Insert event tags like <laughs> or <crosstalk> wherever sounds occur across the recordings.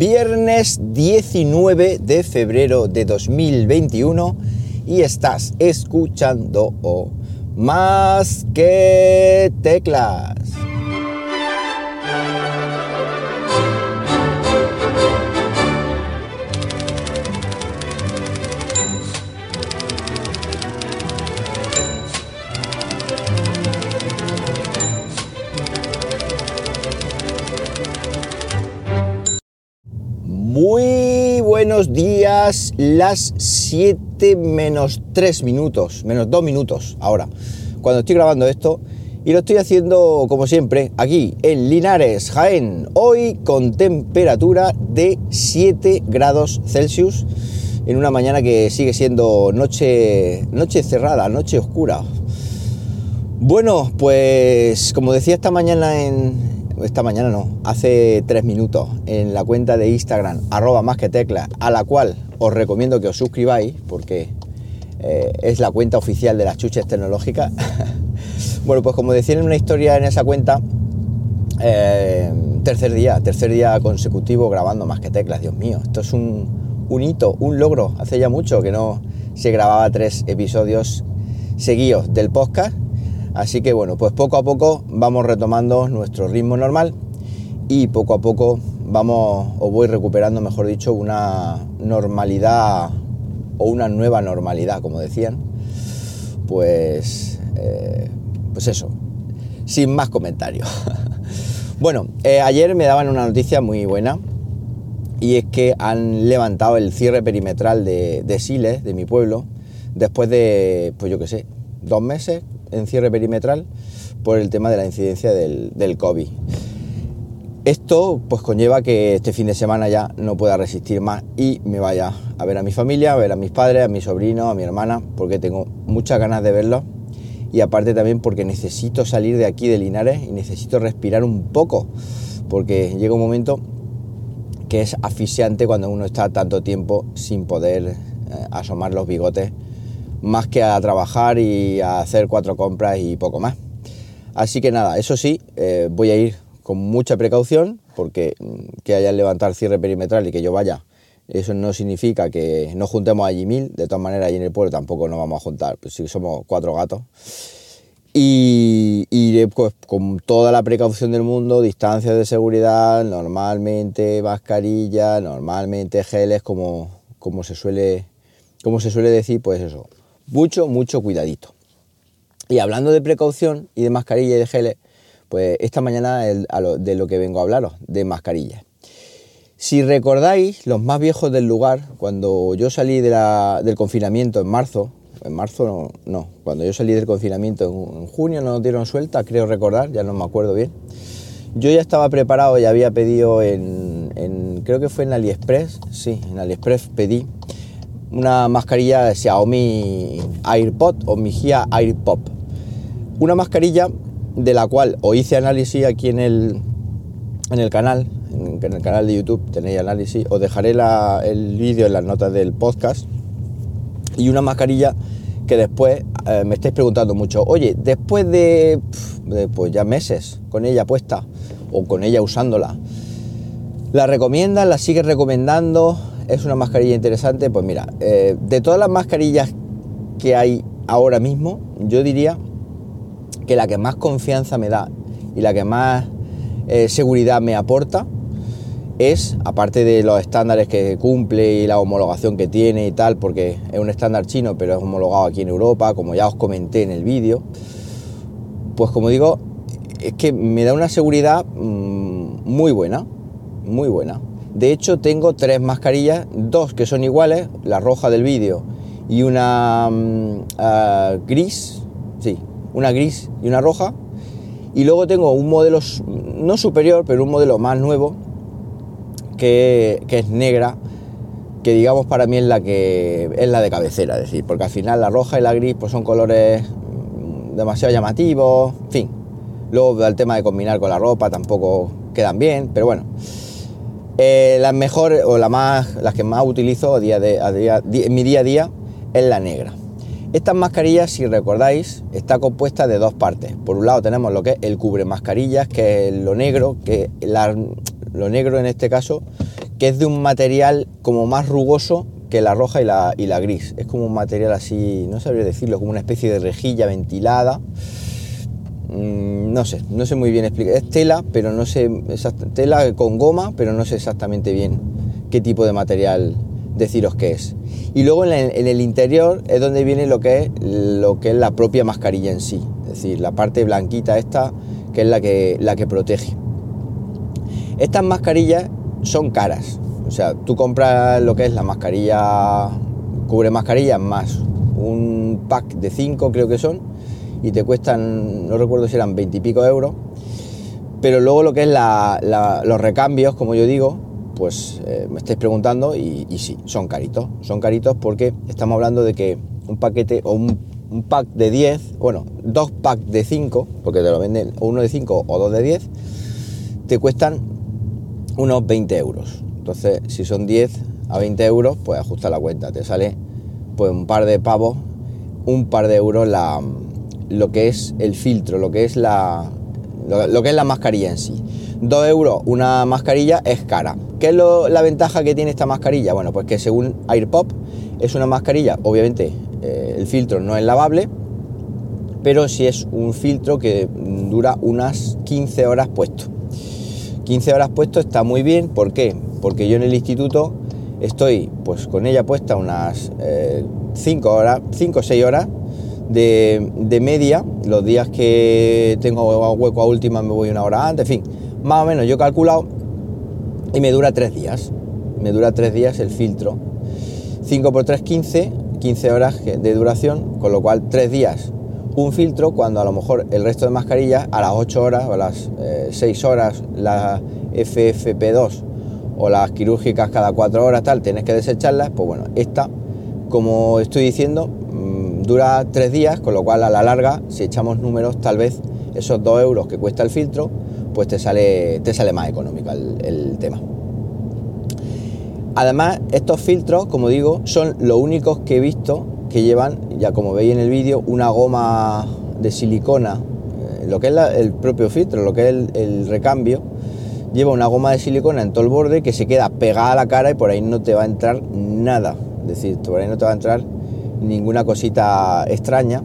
viernes 19 de febrero de 2021 y estás escuchando más que teclas. Días, las 7 menos 3 minutos, menos 2 minutos ahora, cuando estoy grabando esto. Y lo estoy haciendo como siempre aquí en Linares, Jaén, hoy con temperatura de 7 grados Celsius en una mañana que sigue siendo noche, noche cerrada, noche oscura. Bueno, pues como decía esta mañana en, esta mañana no, hace tres minutos, en la cuenta de Instagram, arroba más que tecla, a la cual os recomiendo que os suscribáis, porque eh, es la cuenta oficial de las chuches tecnológicas. <laughs> bueno, pues como decía en una historia en esa cuenta, eh, tercer día, tercer día consecutivo grabando más que teclas, Dios mío, esto es un, un hito, un logro. Hace ya mucho que no se grababa tres episodios seguidos del podcast Así que bueno, pues poco a poco vamos retomando nuestro ritmo normal y poco a poco vamos o voy recuperando, mejor dicho, una normalidad o una nueva normalidad, como decían. Pues, eh, pues eso, sin más comentarios. <laughs> bueno, eh, ayer me daban una noticia muy buena y es que han levantado el cierre perimetral de, de Siles, de mi pueblo, después de, pues yo qué sé, dos meses, en cierre perimetral por el tema de la incidencia del, del COVID. Esto pues conlleva que este fin de semana ya no pueda resistir más y me vaya a ver a mi familia, a ver a mis padres, a mi sobrino, a mi hermana, porque tengo muchas ganas de verlos y aparte también porque necesito salir de aquí de Linares y necesito respirar un poco, porque llega un momento que es asfixiante cuando uno está tanto tiempo sin poder eh, asomar los bigotes más que a trabajar y a hacer cuatro compras y poco más. Así que nada, eso sí, eh, voy a ir con mucha precaución porque mm, que haya levantar cierre perimetral y que yo vaya, eso no significa que nos juntemos allí mil, de todas maneras allí en el pueblo tampoco nos vamos a juntar, pues sí somos cuatro gatos. Y iré pues, con toda la precaución del mundo, distancias de seguridad, normalmente mascarilla, normalmente geles, como, como, se suele, como se suele decir, pues eso, mucho, mucho cuidadito. Y hablando de precaución y de mascarilla y de geles, pues esta mañana de lo que vengo a hablaros, de mascarillas. Si recordáis, los más viejos del lugar, cuando yo salí del confinamiento en marzo, en marzo no, cuando yo salí del confinamiento en, junio no nos dieron suelta, creo recordar, ya no me acuerdo bien. Yo ya estaba preparado y había pedido en, en creo que fue en AliExpress, sí, en AliExpress pedí una mascarilla Xiaomi AirPod o Mijia AirPop. Una mascarilla de la cual os hice análisis aquí en el, en el canal, en, el canal de YouTube tenéis análisis, os dejaré el vídeo en las notas del podcast. Y una mascarilla que después eh, me estáis preguntando mucho, oye, después de, de, pues ya meses con ella puesta o con ella usándola, ¿la recomiendas? ¿La sigues recomendando? Es una mascarilla interesante, pues mira, eh, de todas las mascarillas que hay ahora mismo, yo diría que la que más confianza me da y la que más eh, seguridad me aporta es, aparte de los estándares que cumple y la homologación que tiene y tal, porque es un estándar chino, pero es homologado aquí en Europa, como ya os comenté en el vídeo, pues como digo, es que me da una seguridad mm, muy buena, muy buena. De hecho, tengo tres mascarillas, dos que son iguales, la roja del vídeo y una ah, gris, sí, una gris y una roja. Y luego tengo un modelo, no superior, pero un modelo más nuevo, que, es negra, que digamos para mí es la que es la de cabecera, es decir, porque al final la roja y la gris pues son colores mm, demasiado llamativos, en fin. Luego el tema de combinar con la ropa tampoco quedan bien, pero bueno. Eh, las mejores o la más, las que más utilizo día de, día, en mi día a día es la negra. Estas mascarillas, si recordáis, está compuesta de dos partes. Por un lado tenemos lo que es el cubre mascarillas, que es lo negro, que lo negro en este caso, que es de un material como más rugoso que la roja y la, y la gris. Es como un material así, no sabría decirlo, como una especie de rejilla ventilada. Mm, no sé, no sé muy bien explicar. Es tela, pero no sé, tela con goma, pero no sé exactamente bien qué tipo de material deciros que es. Y luego en, el interior es donde viene lo que es, lo que es la propia mascarilla en sí, es decir, la parte blanquita esta, que es la que, la que protege. Estas mascarillas son caras, o sea, tú compras lo que es la mascarilla, cubre mascarillas más un pack de 5 creo que son, y te cuestan, no recuerdo si eran 20 y pico euros, pero luego lo que es los recambios, como yo digo, pues eh, me estáis preguntando y, sí, son caritos. Son caritos porque estamos hablando de que un paquete o un, pack de 10, bueno, dos packs de 5, porque te lo venden uno de 5 o dos de 10, te cuestan unos 20 euros. Entonces, si son 10 a 20 euros, pues ajusta la cuenta. Te sale pues un par de pavos, un par de euros la, lo que es el filtro, lo que es la, lo que es la mascarilla en sí. 2 euros una mascarilla es cara. ¿Qué es la ventaja que tiene esta mascarilla? Bueno, pues que según AirPop es una mascarilla, obviamente eh, el filtro no es lavable, pero sí es un filtro que dura unas 15 horas puesto. 15 horas puesto está muy bien, ¿por qué? Porque yo en el instituto estoy pues con ella puesta unas 5 eh, horas, 5 o 6 horas de, de, media, los días que tengo hueco a última me voy una hora antes, en fin, más o menos yo he calculado y me dura tres días. Me dura tres días el filtro. 5 por 3, 15, 15 horas de duración, con lo cual tres días un filtro cuando a lo mejor el resto de mascarillas a las 8 horas o a las 6 eh, horas la FFP2 o las quirúrgicas cada 4 horas tal, tienes que desecharlas, pues bueno, esta, como estoy diciendo, dura 3 días, con lo cual a la larga, si echamos números, tal vez esos 2 euros que cuesta el filtro, pues te sale, te sale más económico el, tema. Además, estos filtros, como digo, son los únicos que he visto que llevan, ya como veis en el vídeo, una goma de silicona, eh, lo que es el propio filtro, lo que es el, recambio, lleva una goma de silicona en todo el borde que se queda pegada a la cara y por ahí no te va a entrar nada. Es decir, por ahí no te va a entrar ninguna cosita extraña.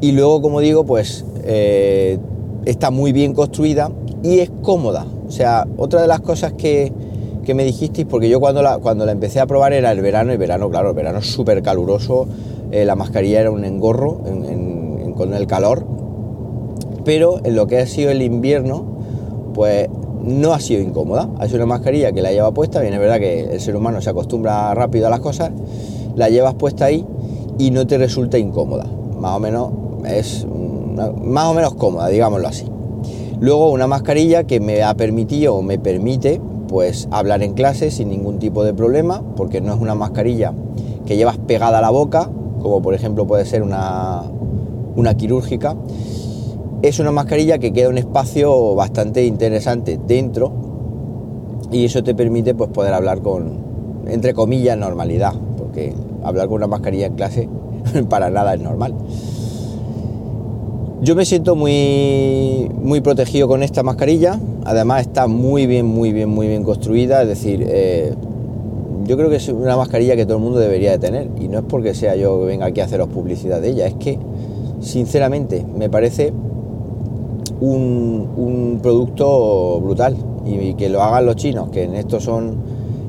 Y luego, como digo, pues eh, está muy bien construida y es cómoda. O sea, otra de las cosas que, me dijisteis, porque yo cuando la, cuando la empecé a probar era el verano, y verano, claro, el verano es súper caluroso, eh, la mascarilla era un engorro con el calor, pero en lo que ha sido el invierno, pues no ha sido incómoda. Ha sido una mascarilla que la lleva puesta, bien es verdad que el ser humano se acostumbra rápido a las cosas, la llevas puesta ahí y no te resulta incómoda. Más o menos es más o menos cómoda, digámoslo así. Luego una mascarilla que me ha permitido o me permite pues hablar en clase sin ningún tipo de problema, porque no es una mascarilla que llevas pegada a la boca, como por ejemplo puede ser una, una quirúrgica. Es una mascarilla que queda un espacio bastante interesante dentro y eso te permite pues poder hablar con, entre comillas, normalidad, porque hablar con una mascarilla en clase <laughs> para nada es normal. Yo me siento muy, muy protegido con esta mascarilla, además está muy bien, muy bien, muy bien construida, es decir, eh, yo creo que es una mascarilla que todo el mundo debería de tener. Y no es porque sea yo que venga aquí a haceros publicidad de ella, es que sinceramente me parece un, un producto brutal. Y, que lo hagan los chinos, que en esto son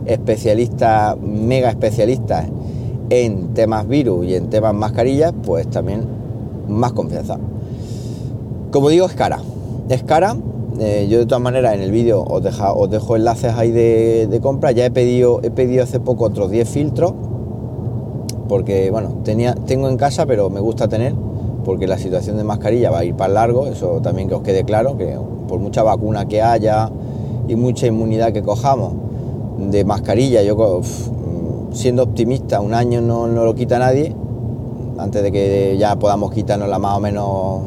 especialistas, mega especialistas en temas virus y en temas mascarillas, pues también más confianza. Como digo, es cara. Es cara. Eh, yo de todas maneras en el vídeo os, os dejo enlaces ahí de, compra. Ya he pedido, he pedido hace poco otros 10 filtros. Porque, bueno, tenía, tengo en casa, pero me gusta tener. Porque la situación de mascarilla va a ir para largo. Eso también que os quede claro. Que por mucha vacuna que haya y mucha inmunidad que cojamos de mascarilla, yo siendo optimista, un año no, no lo quita nadie. Antes de que ya podamos quitárnosla más o menos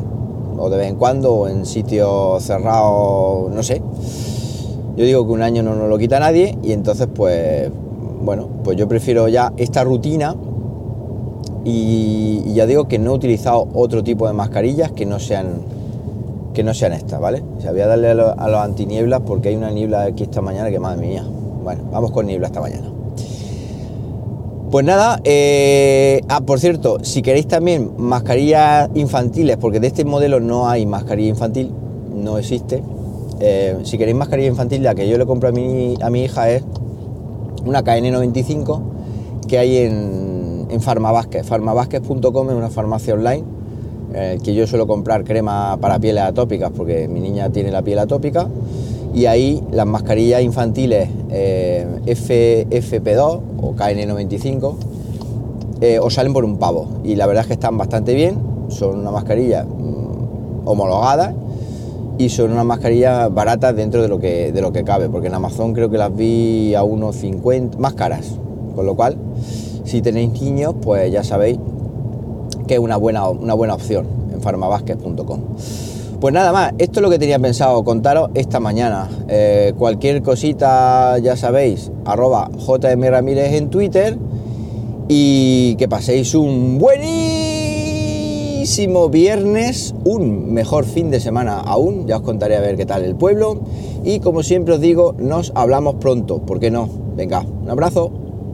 o de vez en cuando, o en sitios cerrados, no sé. Yo digo que un año no nos lo quita nadie y entonces pues, bueno, pues yo prefiero ya esta rutina y, ya digo que no he utilizado otro tipo de mascarillas que no sean que no sean estas, ¿vale? O sea, voy a darle a, los antinieblas porque hay una niebla aquí esta mañana que madre mía, Bueno, vamos con niebla esta mañana. Pues nada, eh, ah, por cierto, si queréis también mascarillas infantiles, porque de este modelo no hay mascarilla infantil, no existe. Eh, si queréis mascarilla infantil, la que yo le compro a mi, a mi hija es una KN95 que hay en, en Farmavásquez. Farmavásquez.com es una farmacia online eh, que yo suelo comprar crema para pieles atópicas porque mi niña tiene la piel atópica y ahí las mascarillas infantiles eh, FFP2 o KN95 eh, os salen por un pavo. Y la verdad es que están bastante bien, son una mascarilla mm, homologada y son unas mascarillas baratas dentro de lo, que, de lo que cabe, porque en Amazon creo que las vi a unos 50, más caras, con lo cual si tenéis niños pues ya sabéis que es una buena, una buena opción en farmabasket.com. Pues nada más, esto es lo que tenía pensado contaros esta mañana. Eh, cualquier cosita, ya sabéis, arroba JM Ramírez en Twitter y que paséis un buenísimo viernes, un mejor fin de semana aún, ya os contaré a ver qué tal el pueblo y como siempre os digo, nos hablamos pronto, ¿por qué no? Venga, un abrazo.